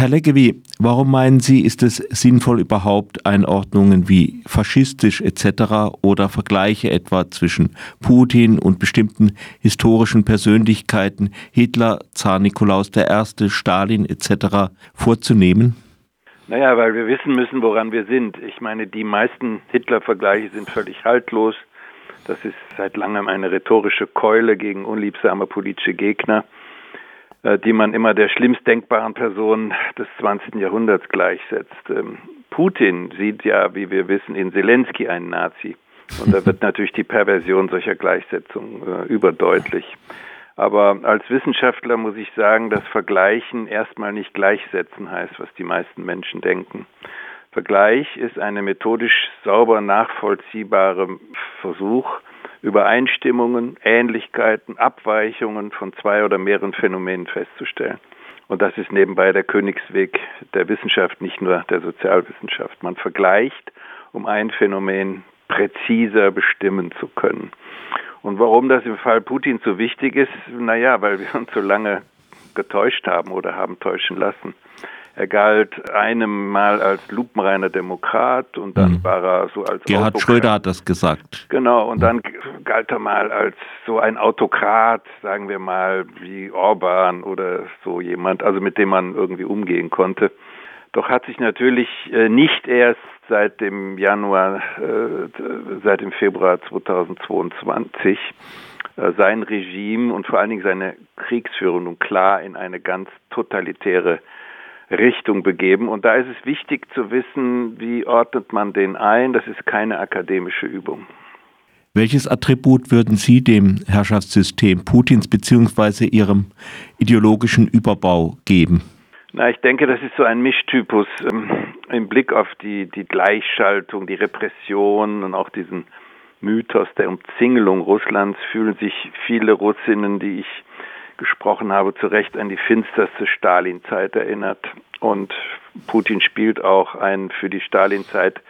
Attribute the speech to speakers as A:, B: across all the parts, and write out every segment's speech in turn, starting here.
A: Herr Leggevi, warum meinen Sie, ist es sinnvoll, überhaupt Einordnungen wie faschistisch etc. oder Vergleiche etwa zwischen Putin und bestimmten historischen Persönlichkeiten, Hitler, Zar Nikolaus I., Stalin etc. vorzunehmen?
B: Naja, weil wir wissen müssen, woran wir sind. Ich meine, die meisten Hitler-Vergleiche sind völlig haltlos. Das ist seit langem eine rhetorische Keule gegen unliebsame politische Gegner. Äh, die man immer der schlimmst denkbaren Person des 20. Jahrhunderts gleichsetzt. Ähm, Putin sieht ja, wie wir wissen, in Zelensky einen Nazi. Und da wird natürlich die Perversion solcher Gleichsetzungen äh, überdeutlich. Aber als Wissenschaftler muss ich sagen, dass Vergleichen erstmal nicht gleichsetzen heißt, was die meisten Menschen denken. Vergleich ist eine methodisch sauber nachvollziehbare Versuch, Übereinstimmungen, Ähnlichkeiten, Abweichungen von zwei oder mehreren Phänomenen festzustellen. Und das ist nebenbei der Königsweg der Wissenschaft, nicht nur der Sozialwissenschaft. Man vergleicht, um ein Phänomen präziser bestimmen zu können. Und warum das im Fall Putin so wichtig ist, naja, weil wir uns so lange getäuscht haben oder haben täuschen lassen. Er galt einem Mal als lupenreiner Demokrat und dann mhm. war er so als
A: Gerhard Autokrat. Schröder hat das gesagt.
B: Genau, und dann galt er mal als so ein Autokrat, sagen wir mal, wie Orban oder so jemand, also mit dem man irgendwie umgehen konnte. Doch hat sich natürlich äh, nicht erst seit dem Januar, äh, seit dem Februar 2022 äh, sein Regime und vor allen Dingen seine Kriegsführung klar in eine ganz totalitäre Richtung begeben. Und da ist es wichtig zu wissen, wie ordnet man den ein. Das ist keine akademische Übung.
A: Welches Attribut würden Sie dem Herrschaftssystem Putins bzw. Ihrem ideologischen Überbau geben?
B: Na, ich denke, das ist so ein Mischtypus ähm, im Blick auf die, die Gleichschaltung, die Repression und auch diesen Mythos der Umzingelung Russlands fühlen sich viele Russinnen, die ich gesprochen habe, zu Recht an die finsterste Stalin-Zeit erinnert. Und Putin spielt auch einen für die Stalin-Zeit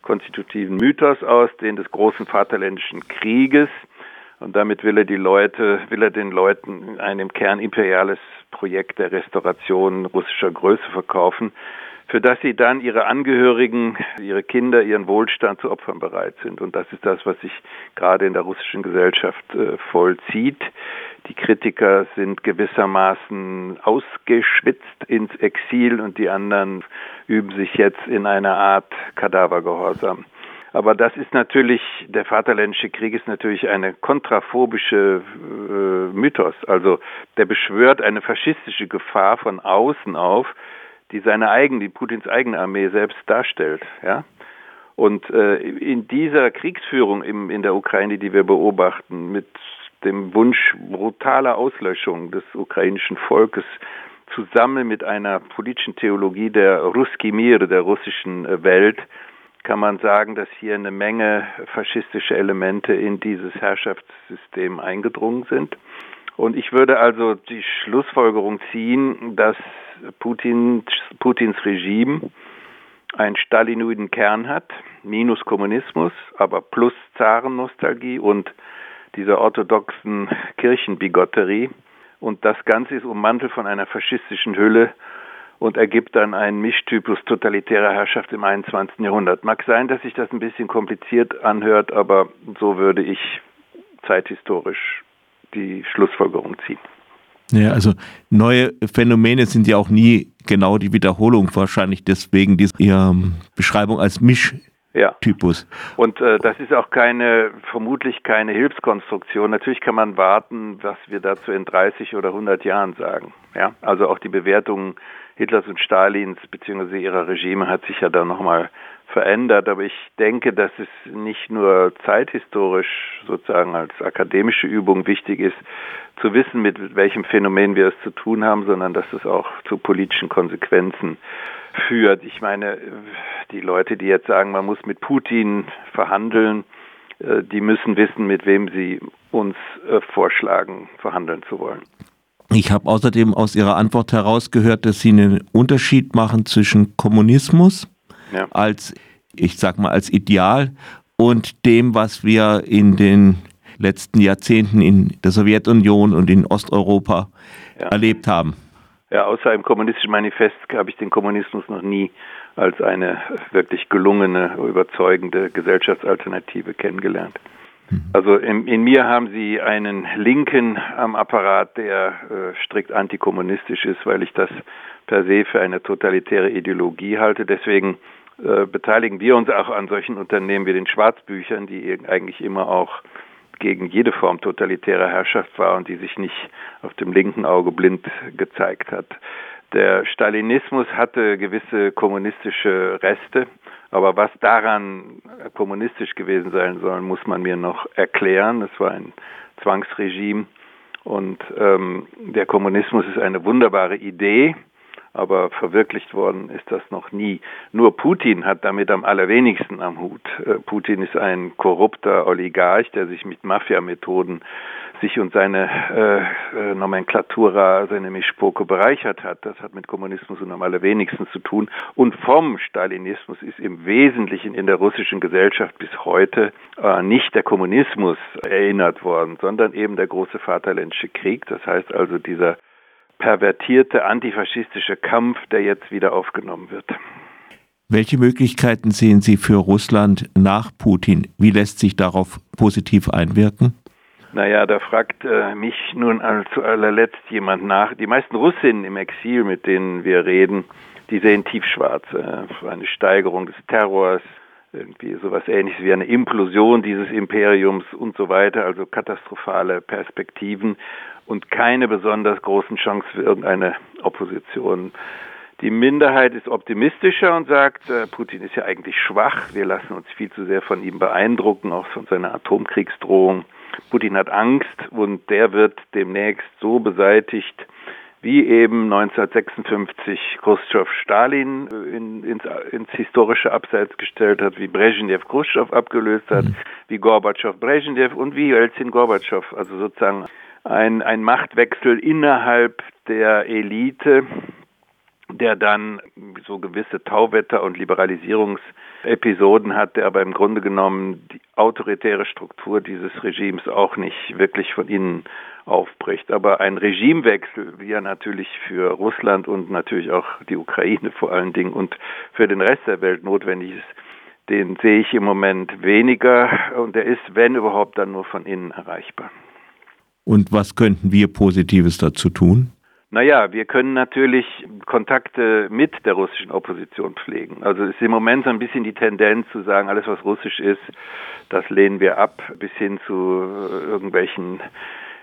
B: konstitutiven Mythos aus, den des großen Vaterländischen Krieges. Und damit will er die Leute, will er den Leuten ein im Kern imperiales Projekt der Restauration russischer Größe verkaufen, für das sie dann ihre Angehörigen, ihre Kinder, ihren Wohlstand zu opfern bereit sind. Und das ist das, was sich gerade in der russischen Gesellschaft äh, vollzieht. Die Kritiker sind gewissermaßen ausgeschwitzt ins Exil und die anderen üben sich jetzt in einer Art Kadavergehorsam. Aber das ist natürlich, der Vaterländische Krieg ist natürlich eine kontraphobische äh, Mythos. Also der beschwört eine faschistische Gefahr von außen auf, die seine eigene, die Putins eigene Armee selbst darstellt, ja. Und äh, in dieser Kriegsführung im, in der Ukraine, die wir beobachten, mit dem Wunsch brutaler Auslöschung des ukrainischen Volkes zusammen mit einer politischen Theologie der Ruski Mir, der russischen äh, Welt, kann man sagen, dass hier eine Menge faschistische Elemente in dieses Herrschaftssystem eingedrungen sind. Und ich würde also die Schlussfolgerung ziehen, dass Putins, Putins Regime einen stalinoiden Kern hat, minus Kommunismus, aber plus Zarennostalgie und dieser orthodoxen Kirchenbigotterie. Und das Ganze ist ummantelt von einer faschistischen Hülle und ergibt dann einen Mischtypus totalitärer Herrschaft im 21. Jahrhundert. Mag sein, dass sich das ein bisschen kompliziert anhört, aber so würde ich zeithistorisch die Schlussfolgerung ziehen.
A: Ja, also neue Phänomene sind ja auch nie genau die Wiederholung wahrscheinlich deswegen dieser Beschreibung als Misch ja. Typus.
B: Und äh, das ist auch keine, vermutlich keine Hilfskonstruktion. Natürlich kann man warten, was wir dazu in 30 oder 100 Jahren sagen. Ja, also auch die Bewertung Hitlers und Stalins bzw. ihrer Regime hat sich ja dann nochmal verändert. Aber ich denke, dass es nicht nur zeithistorisch sozusagen als akademische Übung wichtig ist, zu wissen, mit welchem Phänomen wir es zu tun haben, sondern dass es auch zu politischen Konsequenzen führt. Ich meine, die Leute, die jetzt sagen, man muss mit Putin verhandeln, äh, die müssen wissen, mit wem sie uns äh, vorschlagen, verhandeln zu wollen.
A: Ich habe außerdem aus Ihrer Antwort herausgehört, dass Sie einen Unterschied machen zwischen Kommunismus ja. als, ich sag mal, als Ideal und dem, was wir in den letzten Jahrzehnten in der Sowjetunion und in Osteuropa ja. erlebt haben.
B: Ja, außer im kommunistischen Manifest habe ich den Kommunismus noch nie als eine wirklich gelungene, überzeugende Gesellschaftsalternative kennengelernt. Mhm. Also in, in, mir haben Sie einen Linken am Apparat, der äh, strikt antikommunistisch ist, weil ich das per se für eine totalitäre Ideologie halte. Deswegen äh, beteiligen wir uns auch an solchen Unternehmen wie den Schwarzbüchern, die eigentlich immer auch gegen jede Form totalitärer Herrschaft war und die sich nicht auf dem linken Auge blind gezeigt hat. Der Stalinismus hatte gewisse kommunistische Reste, aber was daran kommunistisch gewesen sein soll, muss man mir noch erklären. Es war ein Zwangsregime und ähm, der Kommunismus ist eine wunderbare Idee, aber verwirklicht worden ist das noch nie. Nur Putin hat damit am allerwenigsten am Hut. Äh, Putin ist ein korrupter Oligarch, der sich mit Mafia-Methoden sich und seine äh, äh, Nomenklatura, seine Mischpoke bereichert hat. Das hat mit Kommunismus und am allerwenigsten zu tun. Und vom Stalinismus ist im Wesentlichen in der russischen Gesellschaft bis heute äh, nicht der Kommunismus erinnert worden, sondern eben der große Vaterländische Krieg. Das heißt also dieser pervertierte antifaschistische Kampf, der jetzt wieder aufgenommen wird.
A: Welche Möglichkeiten sehen Sie für Russland nach Putin? Wie lässt sich darauf positiv einwirken?
B: Naja, da fragt äh, mich nun zu allerletzt jemand nach. Die meisten Russinnen im Exil, mit denen wir reden, die sehen tiefschwarz. Äh, eine Steigerung des Terrors, irgendwie sowas ähnliches wie eine Implosion dieses Imperiums und so weiter, also katastrophale Perspektiven und keine besonders großen Chancen für irgendeine Opposition. Die Minderheit ist optimistischer und sagt, äh, Putin ist ja eigentlich schwach, wir lassen uns viel zu sehr von ihm beeindrucken, auch von seiner Atomkriegsdrohung. Putin hat Angst und der wird demnächst so beseitigt, wie eben 1956 Khrushchev Stalin äh, in, ins, ins, historische Abseits gestellt hat, wie Brezhnev Khrushchev abgelöst hat, mhm. wie Gorbatschow Brezhnev und wie Jelzin Gorbatschow. Also sozusagen ein, ein Machtwechsel innerhalb der Elite, der dann so gewisse Tauwetter und Liberalisierungsepisoden hat, der aber im Grunde genommen die autoritäre Struktur dieses Regimes auch nicht wirklich von innen aufbricht. Aber ein Regimewechsel, wie er natürlich für Russland und natürlich auch die Ukraine vor allen Dingen und für den Rest der Welt notwendig ist, den sehe ich im Moment weniger und der ist, wenn überhaupt, dann nur von innen erreichbar.
A: Und was könnten wir Positives dazu tun?
B: Naja, wir können natürlich Kontakte mit der russischen Opposition pflegen. Also es ist im Moment so ein bisschen die Tendenz zu sagen, alles was russisch ist, das lehnen wir ab, bis hin zu irgendwelchen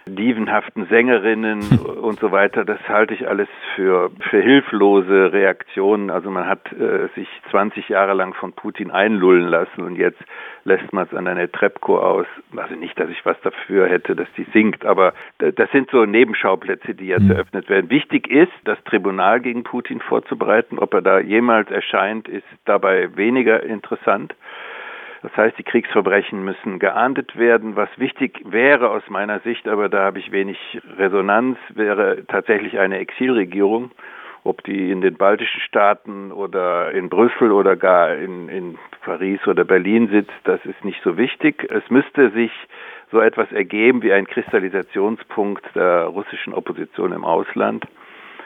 B: dievenhaften Sängerinnen und so weiter, das halte ich alles für, für hilflose Reaktionen. Also man hat äh, sich 20 Jahre lang von Putin einlullen lassen und jetzt lässt man es an eine Trepko aus. Also nicht, dass ich was dafür hätte, dass die singt, aber das sind so Nebenschauplätze, die jetzt mhm. eröffnet werden. Wichtig ist, das Tribunal gegen Putin vorzubereiten. Ob er da jemals erscheint, ist dabei weniger interessant. Das heißt, die Kriegsverbrechen müssen geahndet werden. Was wichtig wäre aus meiner Sicht, aber da habe ich wenig Resonanz, wäre tatsächlich eine Exilregierung. Ob die in den baltischen Staaten oder in Brüssel oder gar in, in Paris oder Berlin sitzt, das ist nicht so wichtig. Es müsste sich so etwas ergeben wie ein Kristallisationspunkt der russischen Opposition im Ausland.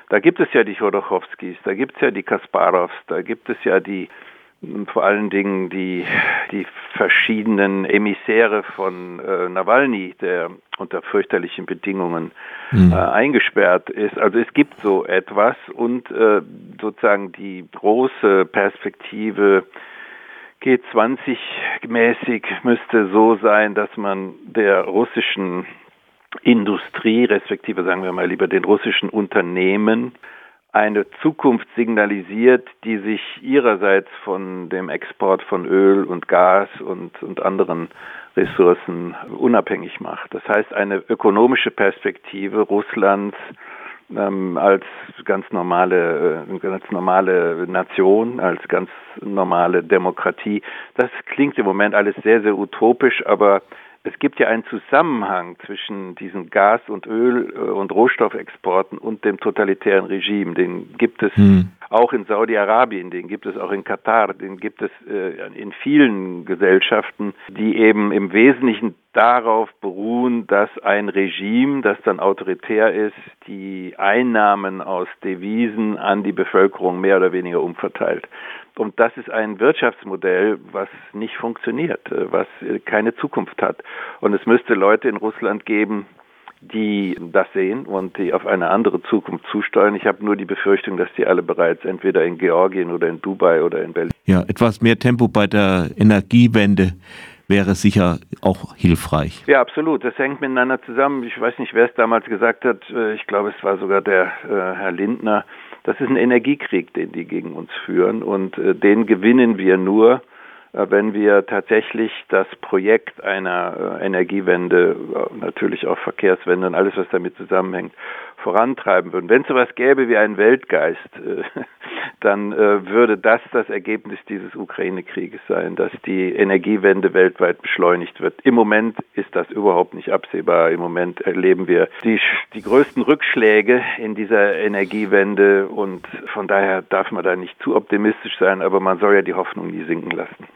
B: Da gibt es ja die Chodorkowskis, da gibt es ja die Kasparovs, da gibt es ja die vor allen Dingen die, die verschiedenen Emissäre von äh, Nawalny, der unter fürchterlichen Bedingungen mhm. äh, eingesperrt ist. Also es gibt so etwas und äh, sozusagen die große Perspektive G20-mäßig müsste so sein, dass man der russischen Industrie, respektive sagen wir mal lieber den russischen Unternehmen, eine Zukunft signalisiert, die sich ihrerseits von dem Export von Öl und Gas und, und anderen Ressourcen unabhängig macht. Das heißt, eine ökonomische Perspektive Russlands ähm, als ganz normale, äh, ganz normale Nation, als ganz normale Demokratie. Das klingt im Moment alles sehr, sehr utopisch, aber es gibt ja einen Zusammenhang zwischen diesen Gas- und Öl- und Rohstoffexporten und dem totalitären Regime. Den gibt es hm. Auch in Saudi-Arabien, den gibt es auch in Katar, den gibt es äh, in vielen Gesellschaften, die eben im Wesentlichen darauf beruhen, dass ein Regime, das dann autoritär ist, die Einnahmen aus Devisen an die Bevölkerung mehr oder weniger umverteilt. Und das ist ein Wirtschaftsmodell, was nicht funktioniert, äh, was äh, keine Zukunft hat. Und es müsste Leute in Russland geben, die das sehen und die auf eine andere Zukunft zusteuern. Ich habe nur die Befürchtung, dass die alle bereits entweder in Georgien oder in Dubai oder in Berlin.
A: Ja, etwas mehr Tempo bei der Energiewende wäre sicher auch hilfreich.
B: Ja, absolut. Das hängt miteinander zusammen. Ich weiß nicht, wer es damals gesagt hat. Äh, ich glaube, es war sogar der äh, Herr Lindner. Das ist ein Energiekrieg, den die gegen uns führen und äh, den gewinnen wir nur, wenn wir tatsächlich das Projekt einer äh, Energiewende, äh, natürlich auch Verkehrswende und alles, was damit zusammenhängt, vorantreiben würden. Wenn es sowas gäbe wie einen Weltgeist, dann würde das das Ergebnis dieses Ukraine-Krieges sein, dass die Energiewende weltweit beschleunigt wird. Im Moment ist das überhaupt nicht absehbar. Im Moment erleben wir die, die größten Rückschläge in dieser Energiewende und von daher darf man da nicht zu optimistisch sein, aber man soll ja die Hoffnung nie sinken lassen.